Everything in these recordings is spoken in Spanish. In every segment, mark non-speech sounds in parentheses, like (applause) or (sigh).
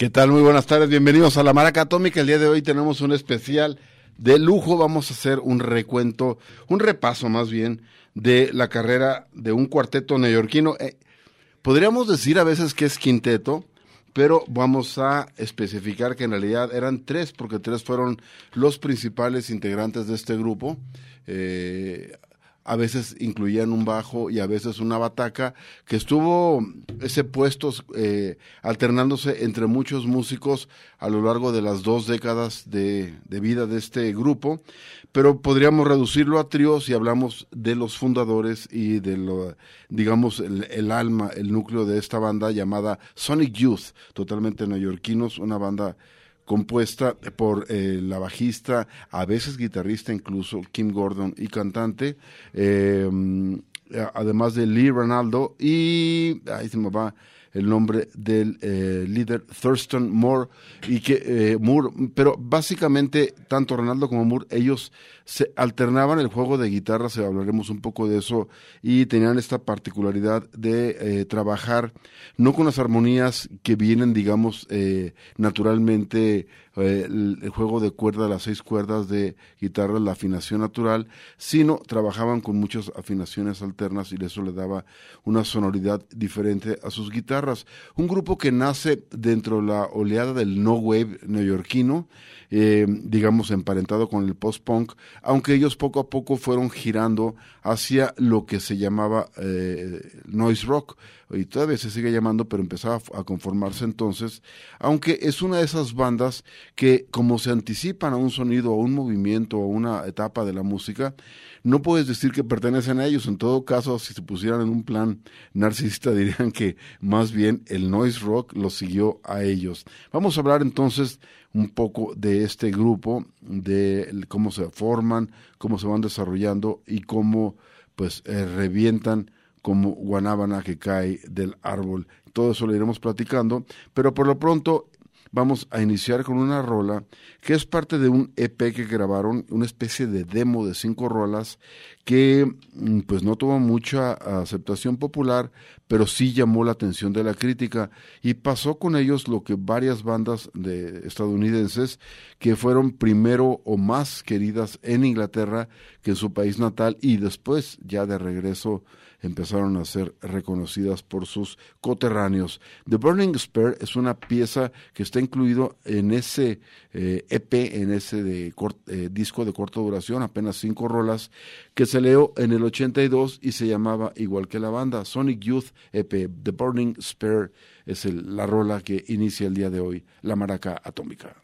¿Qué tal? Muy buenas tardes, bienvenidos a La Maraca Atómica. El día de hoy tenemos un especial de lujo. Vamos a hacer un recuento, un repaso más bien, de la carrera de un cuarteto neoyorquino. Eh, podríamos decir a veces que es quinteto, pero vamos a especificar que en realidad eran tres, porque tres fueron los principales integrantes de este grupo. Eh, a veces incluían un bajo y a veces una bataca, que estuvo ese puesto eh, alternándose entre muchos músicos a lo largo de las dos décadas de, de vida de este grupo, pero podríamos reducirlo a tríos si hablamos de los fundadores y de lo, digamos, el, el alma, el núcleo de esta banda llamada Sonic Youth, totalmente neoyorquinos, una banda compuesta por eh, la bajista, a veces guitarrista incluso, Kim Gordon y cantante, eh, además de Lee Ronaldo y ahí se me va el nombre del eh, líder Thurston Moore y que eh, Moore, pero básicamente tanto Ronaldo como Moore ellos se alternaban el juego de guitarras, hablaremos un poco de eso y tenían esta particularidad de eh, trabajar no con las armonías que vienen digamos naturalmente el, el, juego de cuerda, las seis cuerdas de guitarra, la afinación natural, sino trabajaban con muchas afinaciones alternas y eso le daba una sonoridad diferente a sus guitarras. Un grupo que nace dentro de la oleada del no wave neoyorquino, eh, digamos emparentado con el post-punk, aunque ellos poco a poco fueron girando hacia lo que se llamaba eh, noise rock, y todavía se sigue llamando, pero empezaba a conformarse entonces, aunque es una de esas bandas que como se anticipan a un sonido, a un movimiento, a una etapa de la música, no puedes decir que pertenecen a ellos. En todo caso, si se pusieran en un plan narcisista, (laughs) dirían que más bien el noise rock los siguió a ellos. Vamos a hablar entonces un poco de este grupo, de cómo se forman, cómo se van desarrollando y cómo pues eh, revientan como guanábana que cae del árbol. Todo eso lo iremos platicando, pero por lo pronto vamos a iniciar con una rola que es parte de un EP que grabaron, una especie de demo de cinco rolas que mm, pues no tuvo mucha aceptación popular, pero sí llamó la atención de la crítica. Y pasó con ellos lo que varias bandas de estadounidenses que fueron primero o más queridas en Inglaterra que en su país natal y después ya de regreso empezaron a ser reconocidas por sus coterráneos. The Burning Spear es una pieza que está incluido en ese EP, eh, e en ese de eh, disco de corta duración, apenas cinco rolas, que se leó en el 82 y se llamaba igual que la banda, Sonic Youth EP. The Burning Spear es la rola que inicia el día de hoy, la maraca atómica.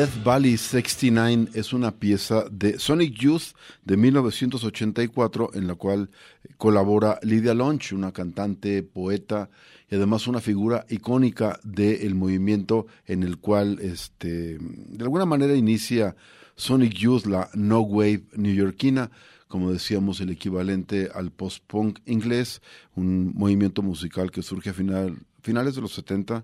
Death Valley 69 es una pieza de Sonic Youth de 1984 en la cual colabora Lydia Lunch, una cantante, poeta y además una figura icónica del movimiento en el cual este, de alguna manera inicia Sonic Youth, la no wave neoyorquina, como decíamos, el equivalente al post-punk inglés, un movimiento musical que surge a final, finales de los 70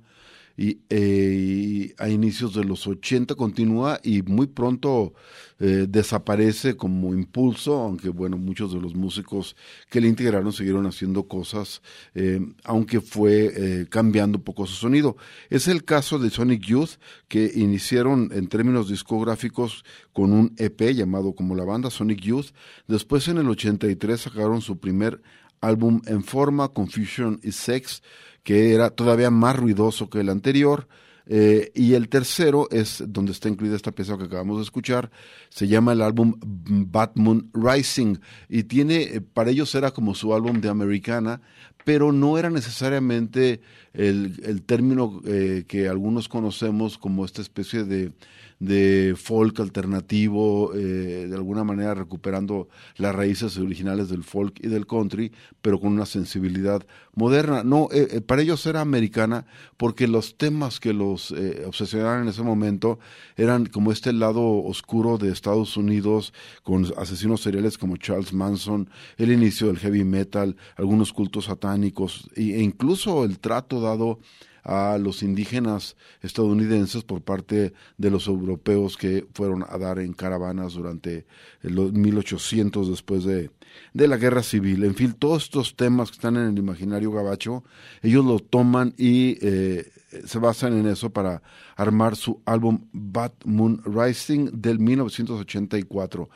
y, a inicios de los 80 continúa y muy pronto eh, desaparece como impulso, aunque bueno, muchos de los músicos que le integraron siguieron haciendo cosas, eh, aunque fue eh, cambiando un poco su sonido. Es el caso de Sonic Youth, que iniciaron en términos discográficos con un EP llamado como la banda Sonic Youth. Después en el 83 sacaron su primer álbum en forma, Confusion y Sex, que era todavía más ruidoso que el anterior. Eh, y el tercero es donde está incluida esta pieza que acabamos de escuchar, se llama el álbum Batman Rising y tiene, eh, para ellos era como su álbum de americana, pero no era necesariamente el, el término eh, que algunos conocemos como esta especie de de folk alternativo, eh, de alguna manera recuperando las raíces originales del folk y del country, pero con una sensibilidad moderna. No, eh, eh, para ellos era americana porque los temas que los obsesionaban en ese momento eran como este lado oscuro de Estados Unidos, con asesinos seriales como Charles Manson, el inicio del heavy metal, algunos cultos satánicos e incluso el trato dado a los indígenas estadounidenses por parte de los europeos que fueron a dar en caravanas durante los 1800 después de, de la guerra civil. En fin, todos estos temas que están en el imaginario gabacho, ellos lo toman y eh, se basan en eso para armar su álbum Bad Moon Rising del 1984.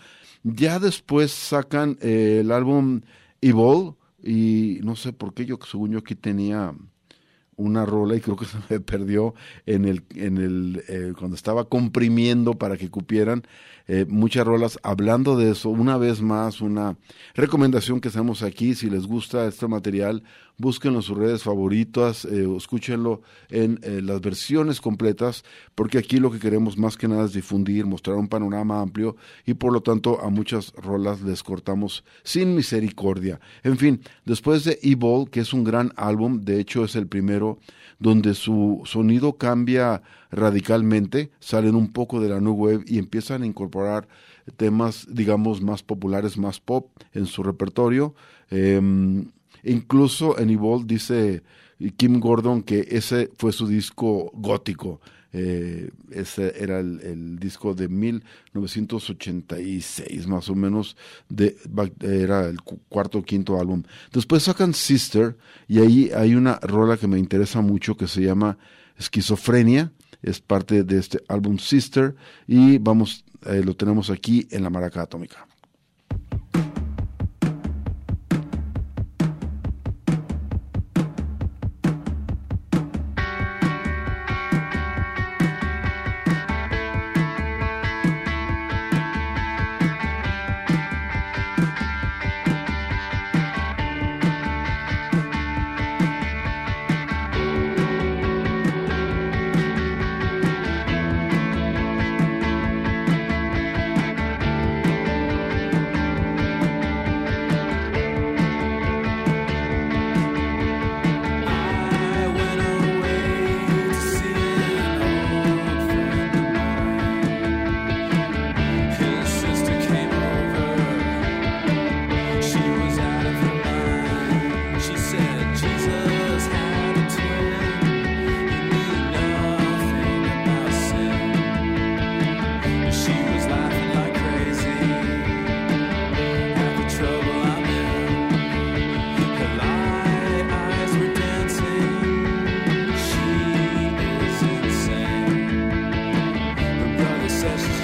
Ya después sacan eh, el álbum Evil y no sé por qué yo según yo aquí tenía una rola y creo que (laughs) se me perdió en el, en el eh, cuando estaba comprimiendo para que cupieran eh, muchas rolas hablando de eso. Una vez más, una recomendación que hacemos aquí, si les gusta este material, búsquenlo en sus redes favoritas, eh, escúchenlo en eh, las versiones completas, porque aquí lo que queremos más que nada es difundir, mostrar un panorama amplio y por lo tanto a muchas rolas les cortamos sin misericordia. En fin, después de Evil, que es un gran álbum, de hecho es el primero donde su sonido cambia radicalmente, salen un poco de la new wave y empiezan a incorporar temas, digamos, más populares, más pop en su repertorio. Em, incluso en Evolve dice Kim Gordon que ese fue su disco gótico. Eh, ese era el, disco de 1986 más o menos de, era el cuarto o quinto álbum después sacan Sister y ahí hay una rola que me interesa mucho que se llama Esquizofrenia es parte de este álbum Sister y vamos, eh, lo tenemos aquí en la maraca atómica.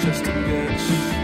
just a bitch.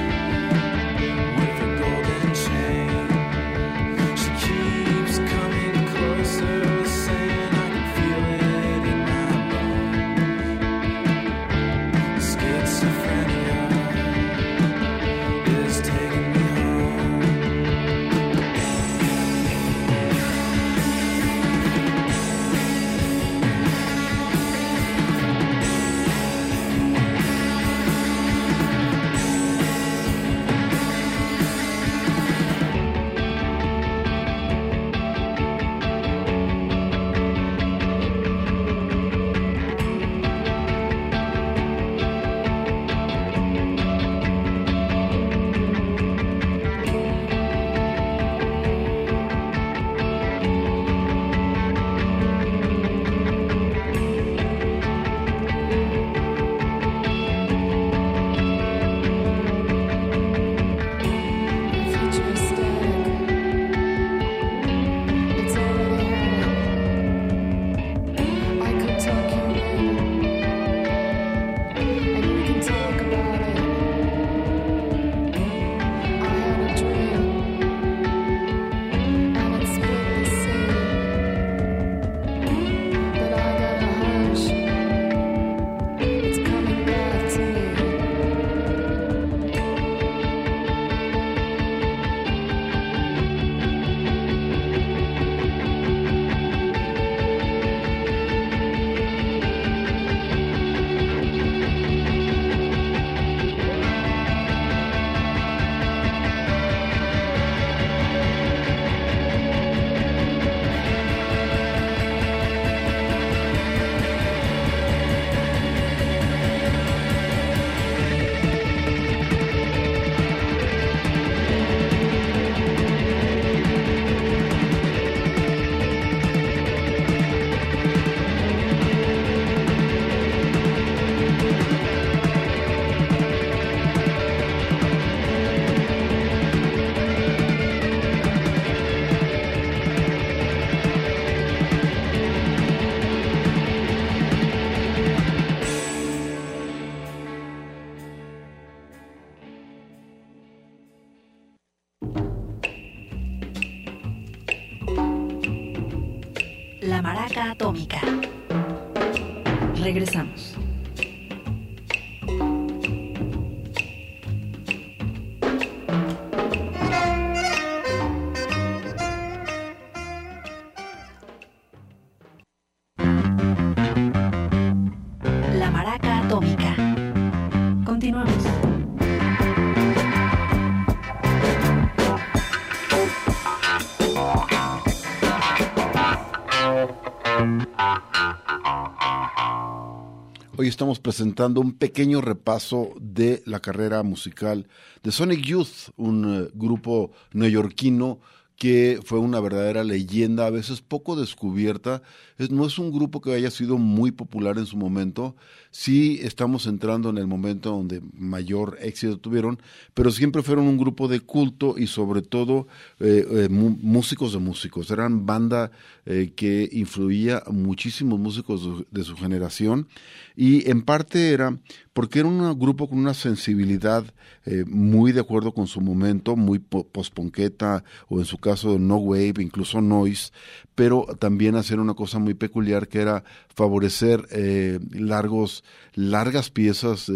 Hoy estamos presentando un pequeño repaso de la carrera musical de Sonic Youth, un eh, grupo neoyorquino que fue una verdadera leyenda, a veces poco descubierta. Es, no es un grupo que haya sido muy popular en su momento, sí estamos entrando en el momento donde mayor éxito tuvieron, pero siempre fueron un grupo de culto y sobre todo eh, eh, músicos de músicos. Eran banda eh, que influía a muchísimos músicos de su generación y en parte era porque era un grupo con una sensibilidad eh, muy de acuerdo con su momento, muy po- posponqueta o en su caso no wave, incluso noise, pero también hacer una cosa muy peculiar que era favorecer eh, largos, largas piezas, eh,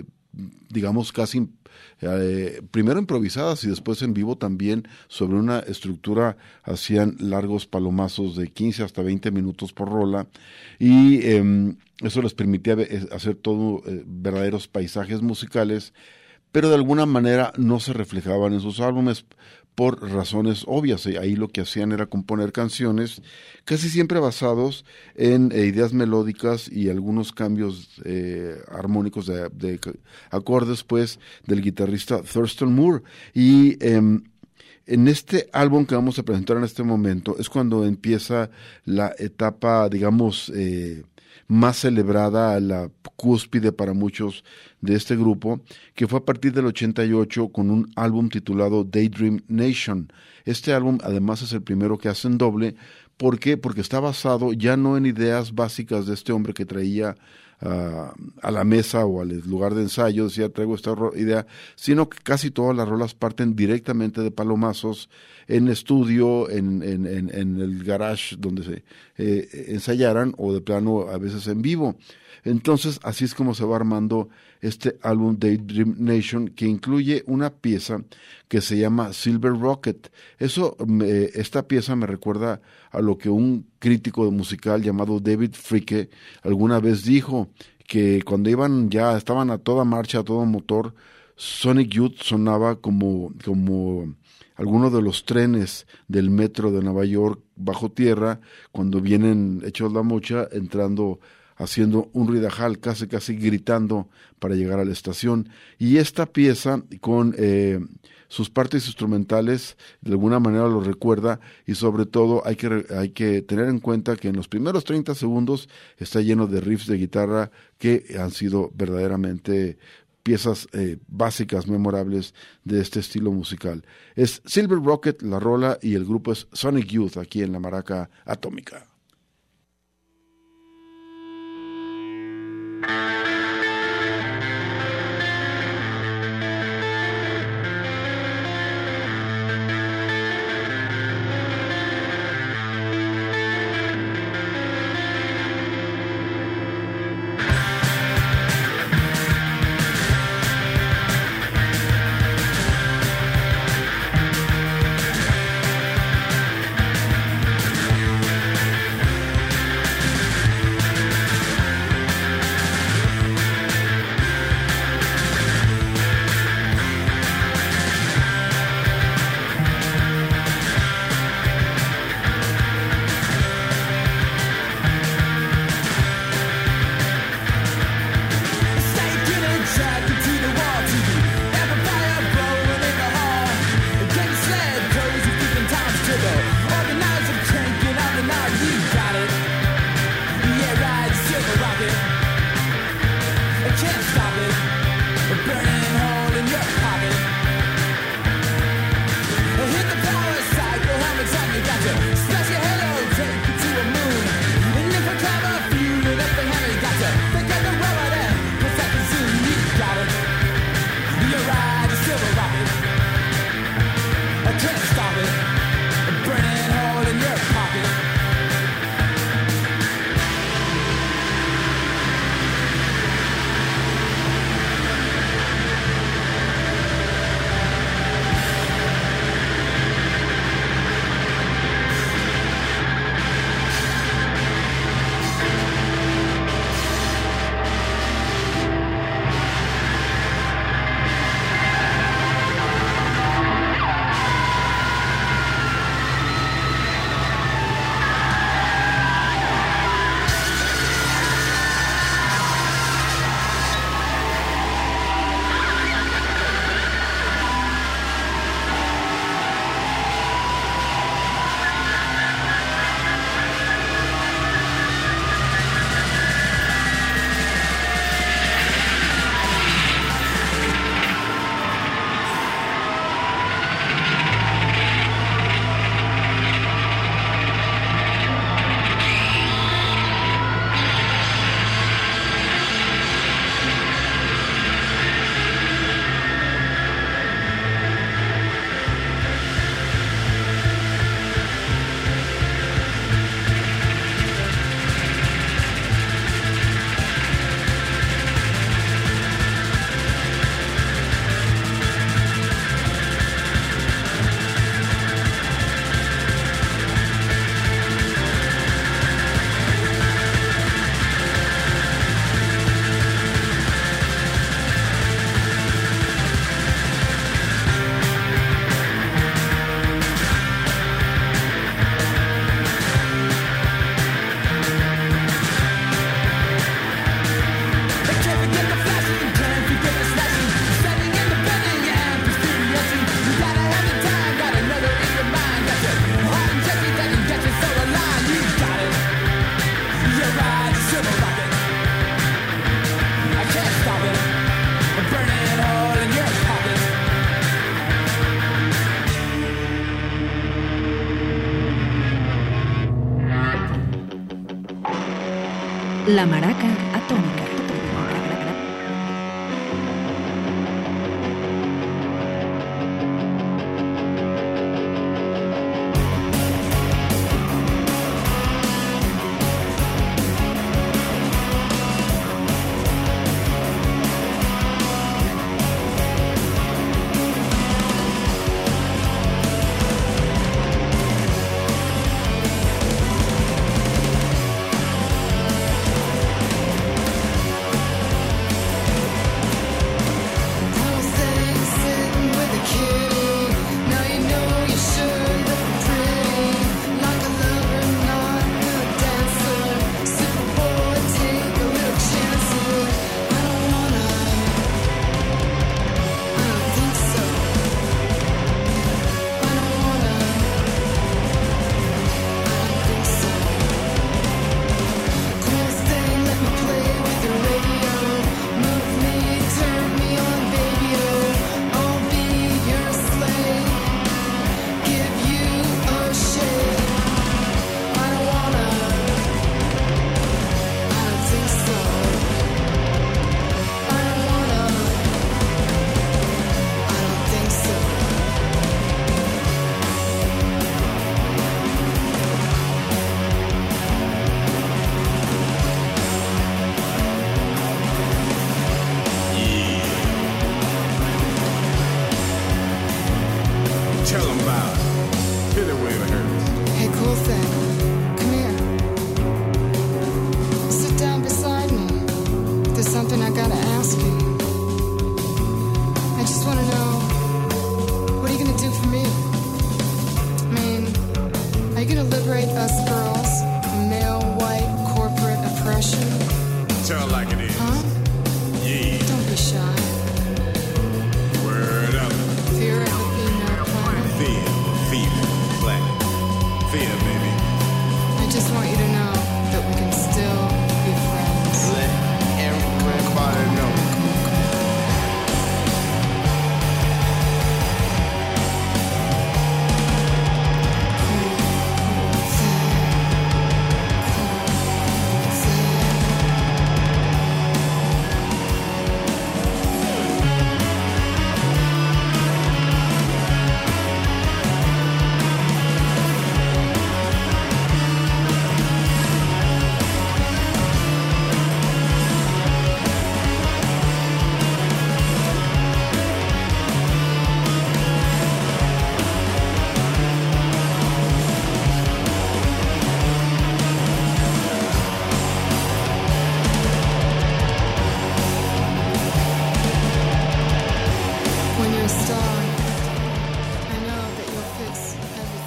eh, digamos casi primero improvisadas y después en vivo también sobre una estructura hacían largos palomazos de 15 hasta 20 minutos por rola. Y eh, eso les permitía eh, hacer todo eh, verdaderos paisajes musicales pero de alguna manera no se reflejaban en sus álbumes por razones obvias. Y Ahí lo que hacían era componer canciones casi siempre basados en eh, ideas melódicas y algunos cambios eh, armónicos de, acordes, pues, del guitarrista Thurston Moore. Y em, en este álbum que vamos a presentar en este momento es cuando empieza la etapa, digamos, eh, más celebrada, la cúspide para muchos de este grupo, que fue a partir del 88 con un álbum titulado Daydream Nation. Este álbum además es el primero que hacen doble. ¿Por qué? Porque está basado ya no en ideas básicas de este hombre que traía ah, a la mesa o al lugar de ensayo, decía traigo esta idea, sino que casi todas las rolas parten directamente de palomazos en estudio, en, en, en, en el garage donde se eh, ensayaran o de plano a veces en vivo. Entonces, así es como se va armando este álbum Daydream Nation, que incluye una pieza que se llama Silver Rocket. Eso, esta pieza me recuerda a lo que un crítico musical llamado David Fricke alguna vez dijo, que cuando iban ya, estaban a toda marcha, a todo motor, Sonic Youth sonaba como, como algunos de los trenes del metro de Nueva York bajo tierra, cuando vienen hechos la mocha, entrando, haciendo un ridajal, casi casi gritando para llegar a la estación. Y esta pieza, con eh, sus partes instrumentales, de alguna manera lo recuerda, y sobre todo hay que, hay que tener en cuenta que en los primeros 30 segundos está lleno de riffs de guitarra que han sido verdaderamente piezas eh, básicas, memorables de este estilo musical. Es Silver Rocket, la rola, y el grupo es Sonic Youth, aquí en la Maraca Atómica. La Maraca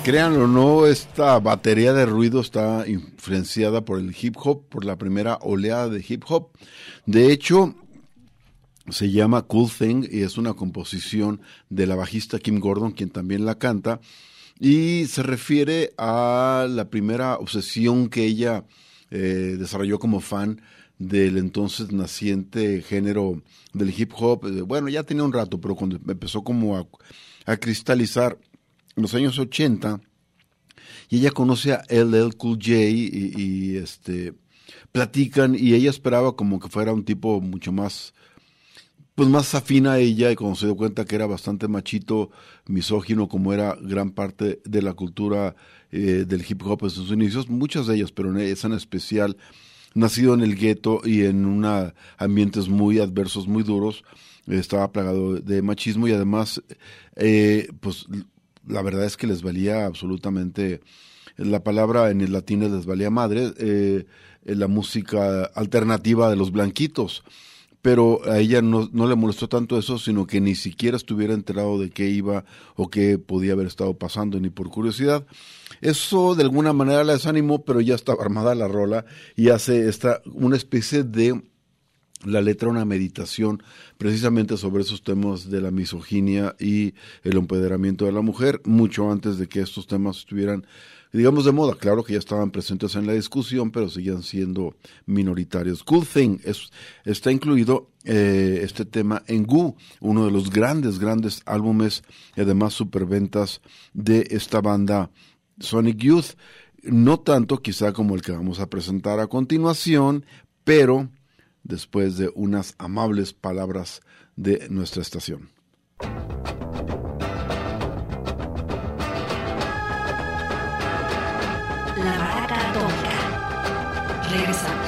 Crean o no, esta batería de ruido está influenciada por el hip hop, por la primera oleada de hip hop. De hecho, se llama Cool Thing y es una composición de la bajista Kim Gordon, quien también la canta, y se refiere a la primera obsesión que ella eh, desarrolló como fan del entonces naciente género del hip hop. Eh, bueno, ya tenía un rato, pero cuando empezó como a cristalizar en los años 80 y ella conoce a LL Cool J y, este platican y ella esperaba como que fuera un tipo mucho más pues más afín a ella y cuando se dio cuenta que era bastante machito, misógino como era gran parte de la cultura eh, del hip hop en sus inicios, muchas de ellas, pero esa en especial, nacido en el gueto y en una ambientes muy adversos, muy duros, estaba plagado de machismo y además, eh, pues la verdad es que les valía absolutamente, la palabra en el latín les valía madre, eh, la música alternativa de los blanquitos. Pero a ella no, no le molestó tanto eso, sino que ni siquiera estuviera enterado de qué iba o qué podía haber estado pasando, ni por curiosidad. Eso de alguna manera la desanimó, pero ya estaba armada la rola y hace esta, una especie de la letra una meditación precisamente sobre esos temas de la misoginia y el empoderamiento de la mujer, mucho antes de que estos temas estuvieran, digamos, de moda. Claro que ya estaban presentes en la discusión, pero seguían siendo minoritarios. Cool Thing es, está incluido eh, este tema en Goo, uno de los grandes, grandes álbumes y además superventas de esta banda Sonic Youth. No tanto quizá como el que vamos a presentar a continuación, pero después de unas amables palabras de nuestra estación. La. Regresamos.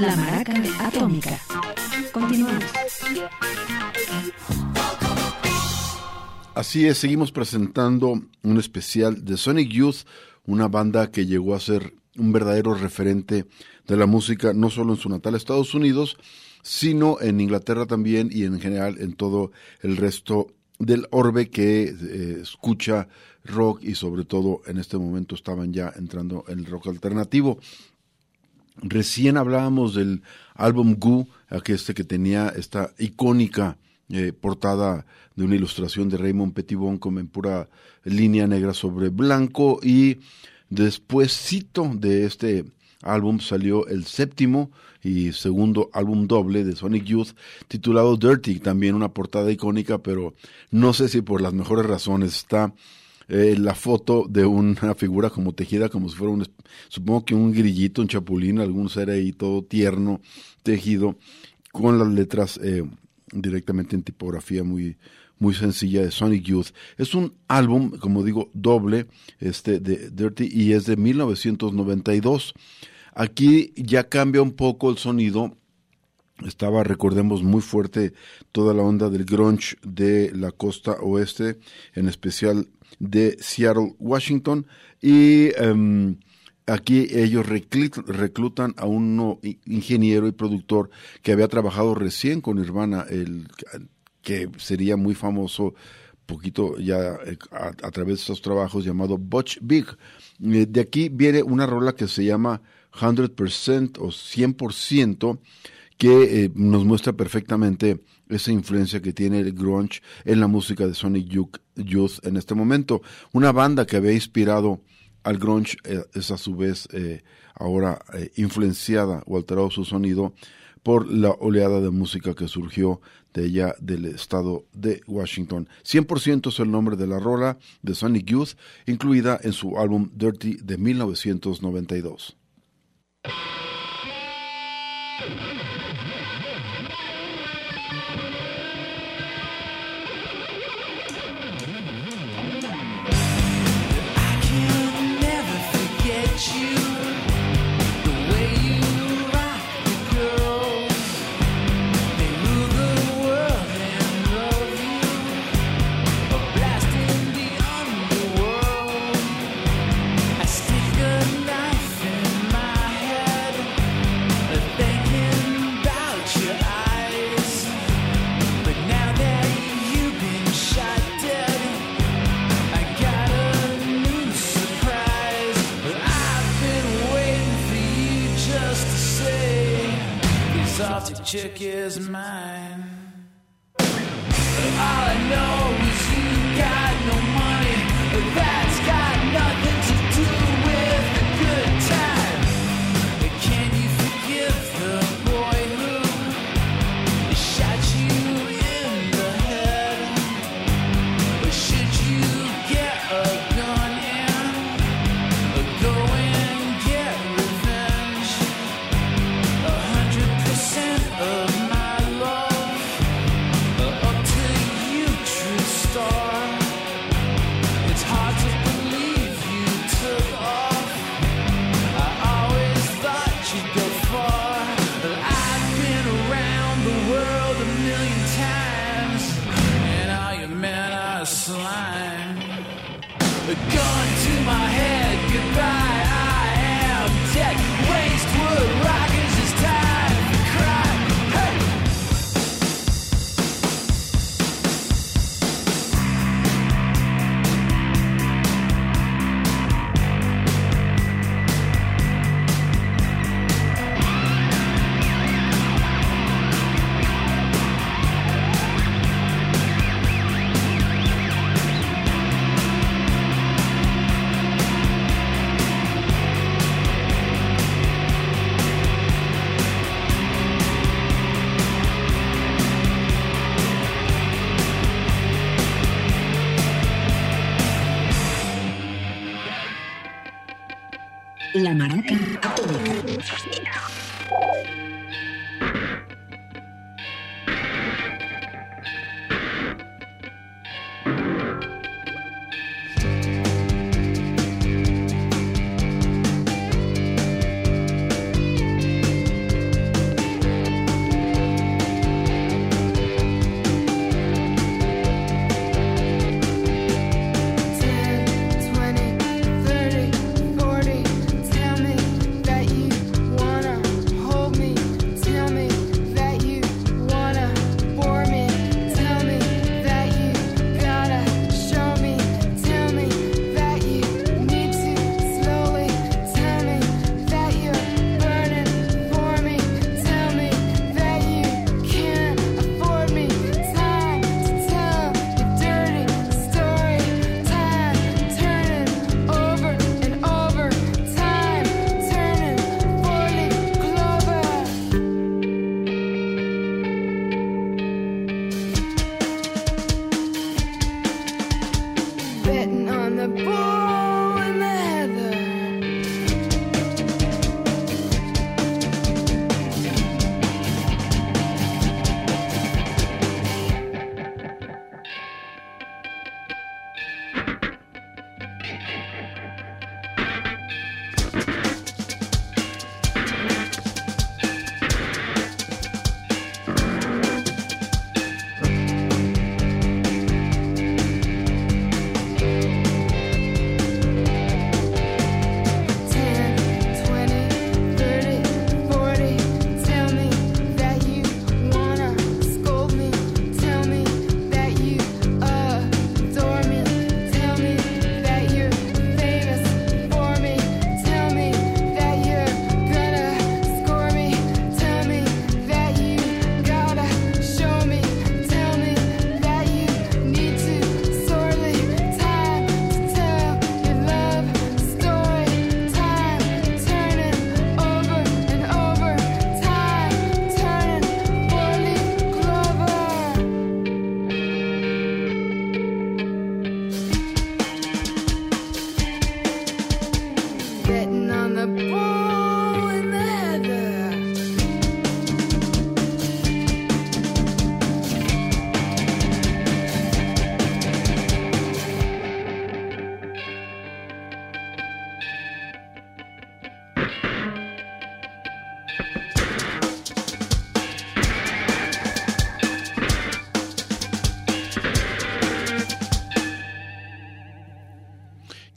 La Atómica. Continuamos. Así es, seguimos presentando un especial de Sonic Youth, una banda que llegó a ser un verdadero referente de la música, no solo en su natal Estados Unidos, sino en Inglaterra también y en general en todo el resto del orbe que eh, escucha rock y sobre todo en este momento estaban ya entrando en el rock alternativo. Recién hablábamos del álbum Goo, este que tenía esta icónica eh, portada de una ilustración de Raymond Petitbon como en pura línea negra sobre blanco y despuéscito de este álbum salió el séptimo y segundo álbum doble de Sonic Youth titulado Dirty, también una portada icónica, pero no sé si por las mejores razones está eh, la foto de una (laughs) figura como tejida, como si fuera un, supongo que un grillito, un chapulín, algún ser ahí todo tierno, tejido, con las letras eh, directamente en tipografía muy, muy sencilla de Sonic Youth. Es un álbum, como digo, doble, este de Dirty, y es de 1992. Aquí ya cambia un poco el sonido. Estaba, recordemos, muy fuerte toda la onda del grunge de la costa oeste, en especial de Seattle, Washington, y em, aquí ellos reclutan a un ingeniero y productor que había trabajado recién con Nirvana, el que sería muy famoso poquito ya eh, a, través de estos trabajos llamado Butch Big. Eh, de aquí viene una rola que se llama 100% o 100% que eh, nos muestra perfectamente esa influencia que tiene el grunge en la música de Sonic Youth en este momento. Una banda que había inspirado al grunge eh, es a su vez eh, ahora influenciada o alterado su sonido por la oleada de música que surgió de allá del estado de Washington. 100% es el nombre de la rola de Sonic Youth, incluida en su álbum Dirty de 1992.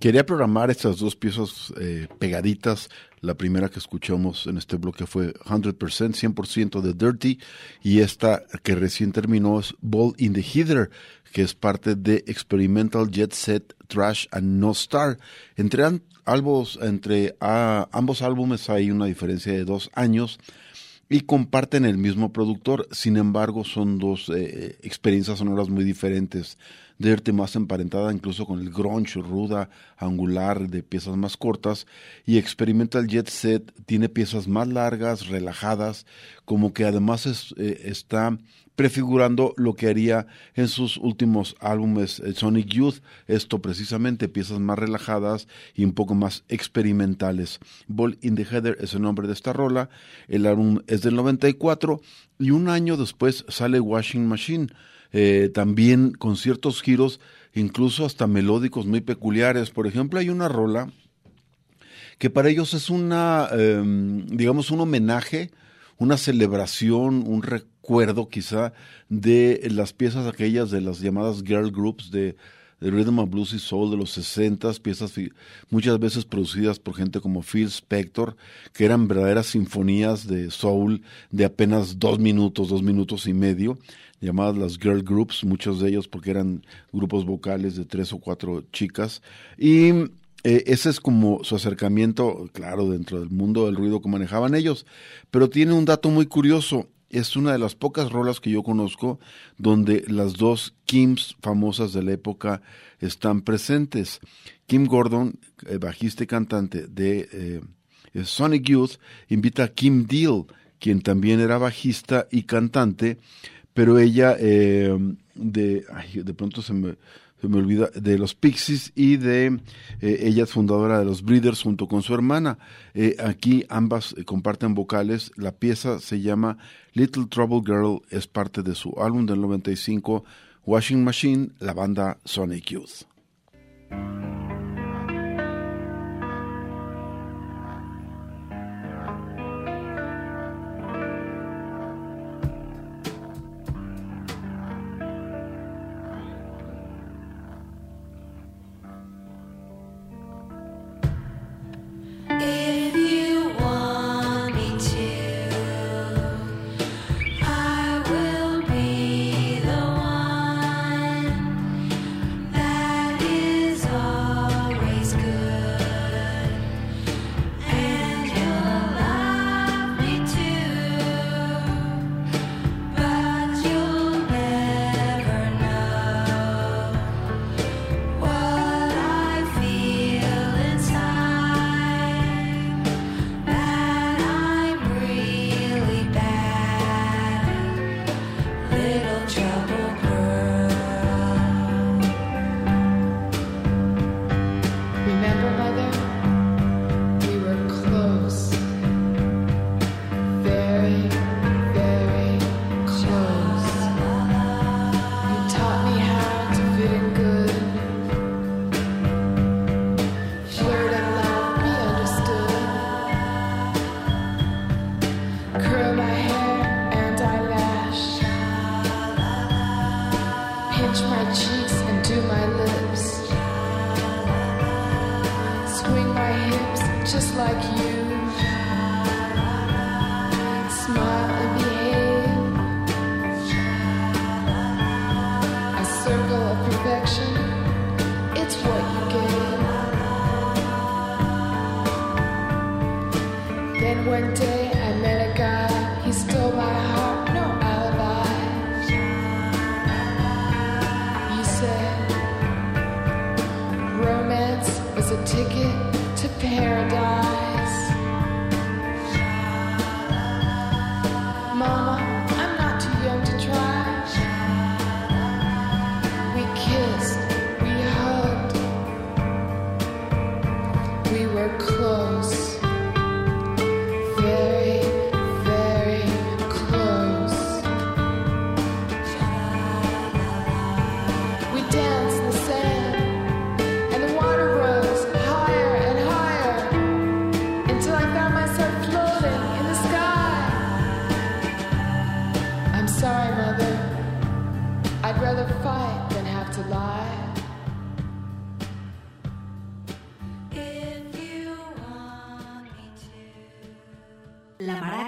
Quería programar estas dos piezas eh, pegaditas. La primera que escuchamos en este bloque fue 100%, 100% de Dirty. Y esta que recién terminó es Ball in the Heather, que es parte de Experimental Jet Set Trash and No Star. Entre, albos, entre ambos álbumes hay una diferencia de dos años y comparten el mismo productor, sin embargo son dos eh, experiencias sonoras muy diferentes. Dirty más emparentada incluso con el grunge ruda, angular, de piezas más cortas, y Experimental Jet Set tiene piezas más largas, relajadas, como que además es, eh, está prefigurando lo que haría en sus últimos álbumes eh, Sonic Youth, esto precisamente, piezas más relajadas y un poco más experimentales. Ball in the Heather es el nombre de esta rola, el álbum es del 94 y un año después sale Washing Machine, eh, también con ciertos giros, incluso hasta melódicos muy peculiares. Por ejemplo, hay una rola que para ellos es una, eh, digamos, un homenaje, una celebración, un recuerdo quizá de las piezas aquellas de las llamadas girl groups de, de Rhythm and Blues y Soul de los 60, piezas muchas veces producidas por gente como Phil Spector, que eran verdaderas sinfonías de soul de apenas dos minutos, dos minutos y medio, llamadas las girl groups, muchos de ellos porque eran grupos vocales de tres o cuatro chicas. Y eh, ese es como su acercamiento, claro, dentro del mundo del ruido que manejaban ellos. Pero tiene un dato muy curioso. Es una de las pocas rolas que yo conozco donde las dos Kims famosas de la época están presentes. Kim Gordon, eh, bajista y cantante de eh, Sonic Youth, invita a Kim Deal, quien también era bajista y cantante, pero ella eh, de, de pronto se me, se me olvida, de los Pixies y de, eh, ella es fundadora de los Breeders junto con su hermana. Eh, aquí ambas eh, comparten vocales, la pieza se llama Little Trouble Girl, es parte de su álbum del 95, Washing Machine, la banda Sonic Youth.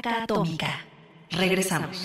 Atómica. Regresamos.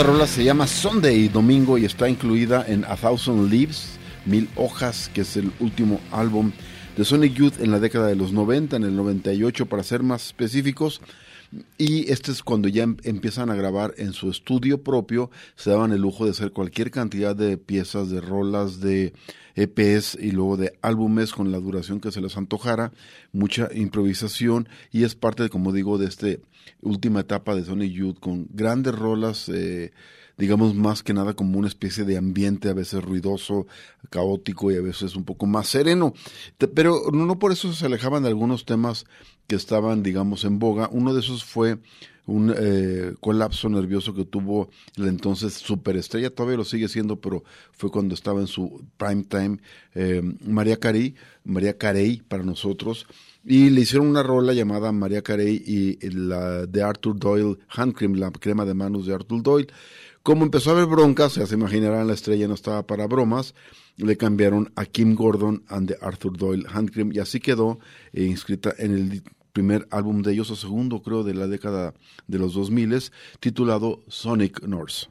Esta rola se llama Sunday, domingo, y está incluida en A Thousand Leaves, Mil Hojas, que es el último álbum de Sonic Youth en la década de los 90, en el 98 para ser más específicos. Y este es cuando ya em- empiezan a grabar en su estudio propio, se daban el lujo de hacer cualquier cantidad de piezas, de rolas, de EPs y luego de álbumes con la duración que se les antojara, mucha improvisación y es parte, como digo, de esta última etapa de Sonic Youth con grandes rolas, eh, digamos más que nada como una especie de ambiente a veces ruidoso, caótico y a veces un poco más sereno. Pero no, no por eso se alejaban de algunos temas que estaban, digamos, en boga. Uno de esos fue un eh, colapso nervioso que tuvo la entonces superestrella, todavía lo sigue siendo, pero fue cuando estaba en su prime time, eh, María Carey, María Carey para nosotros, y le hicieron una rola llamada María Carey y la de Arthur Doyle Hand Cream, la crema de manos de Arthur Doyle. Como empezó a haber broncas, ya se imaginarán, la estrella no estaba para bromas, le cambiaron a Kim Gordon and the Arthur Doyle Hand Cream y así quedó eh, inscrita en el primer álbum de ellos, o segundo creo de la década de los 2000, titulado Sonic North.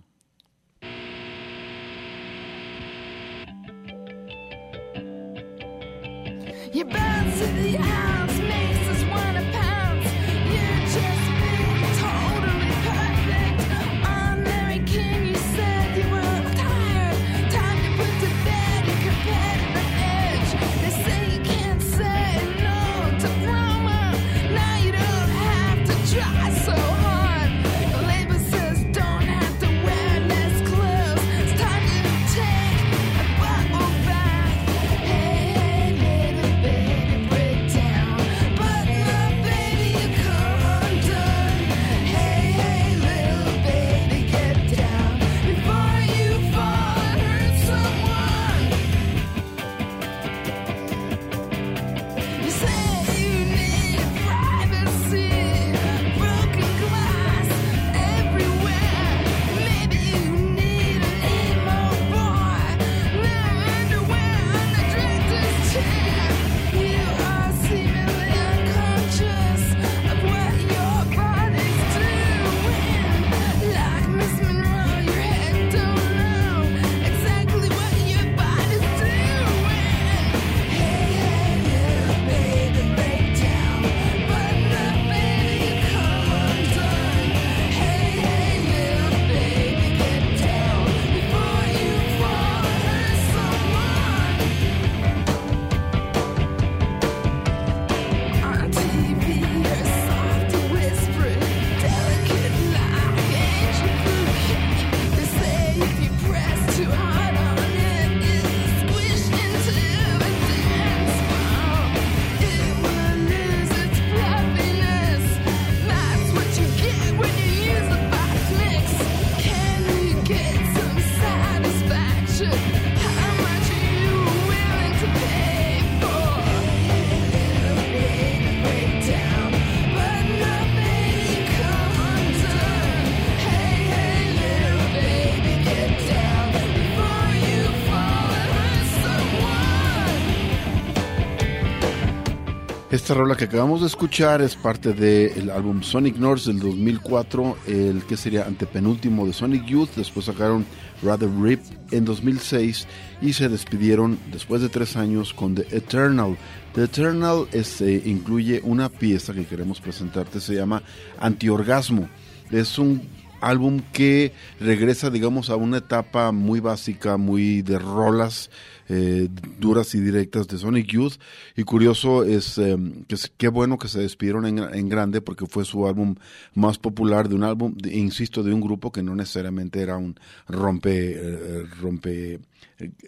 Esta rola que acabamos de escuchar es parte del álbum Sonic North del 2004, el que sería antepenúltimo de Sonic Youth. Después sacaron Rather Rip en 2006 y se despidieron después de tres años con The Eternal. The Eternal es, eh, incluye una pieza que queremos presentarte, se llama Antiorgasmo. Es un álbum que regresa, digamos, a una etapa muy básica, muy de rolas eh, duras y directas de Sonic Youth. Y curioso es eh, que qué bueno que se despidieron en, grande porque fue su álbum más popular de un álbum, insisto, de un grupo que no necesariamente era un rompe, eh, rompe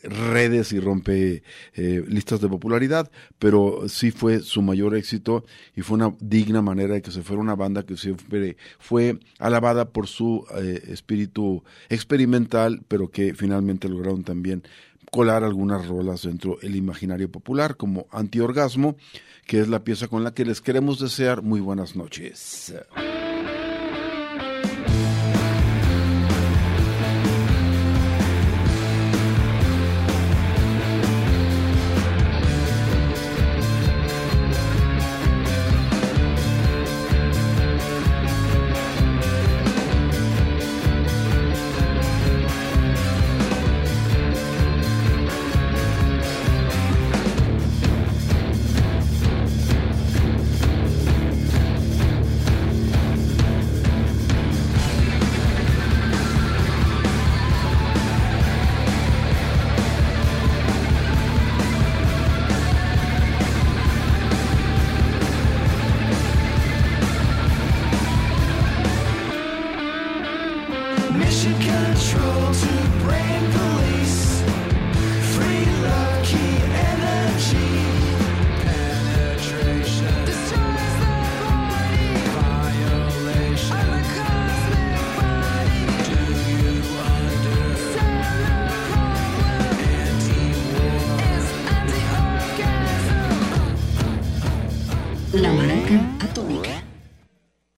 redes y rompe eh, listas de popularidad, pero sí fue su mayor éxito y fue una digna manera de que se fuera una banda que siempre fue alabada por su eh, espíritu experimental, pero que finalmente lograron también colar algunas rolas dentro del imaginario popular, como Antiorgasmo, que es la pieza con la que les queremos desear muy buenas noches.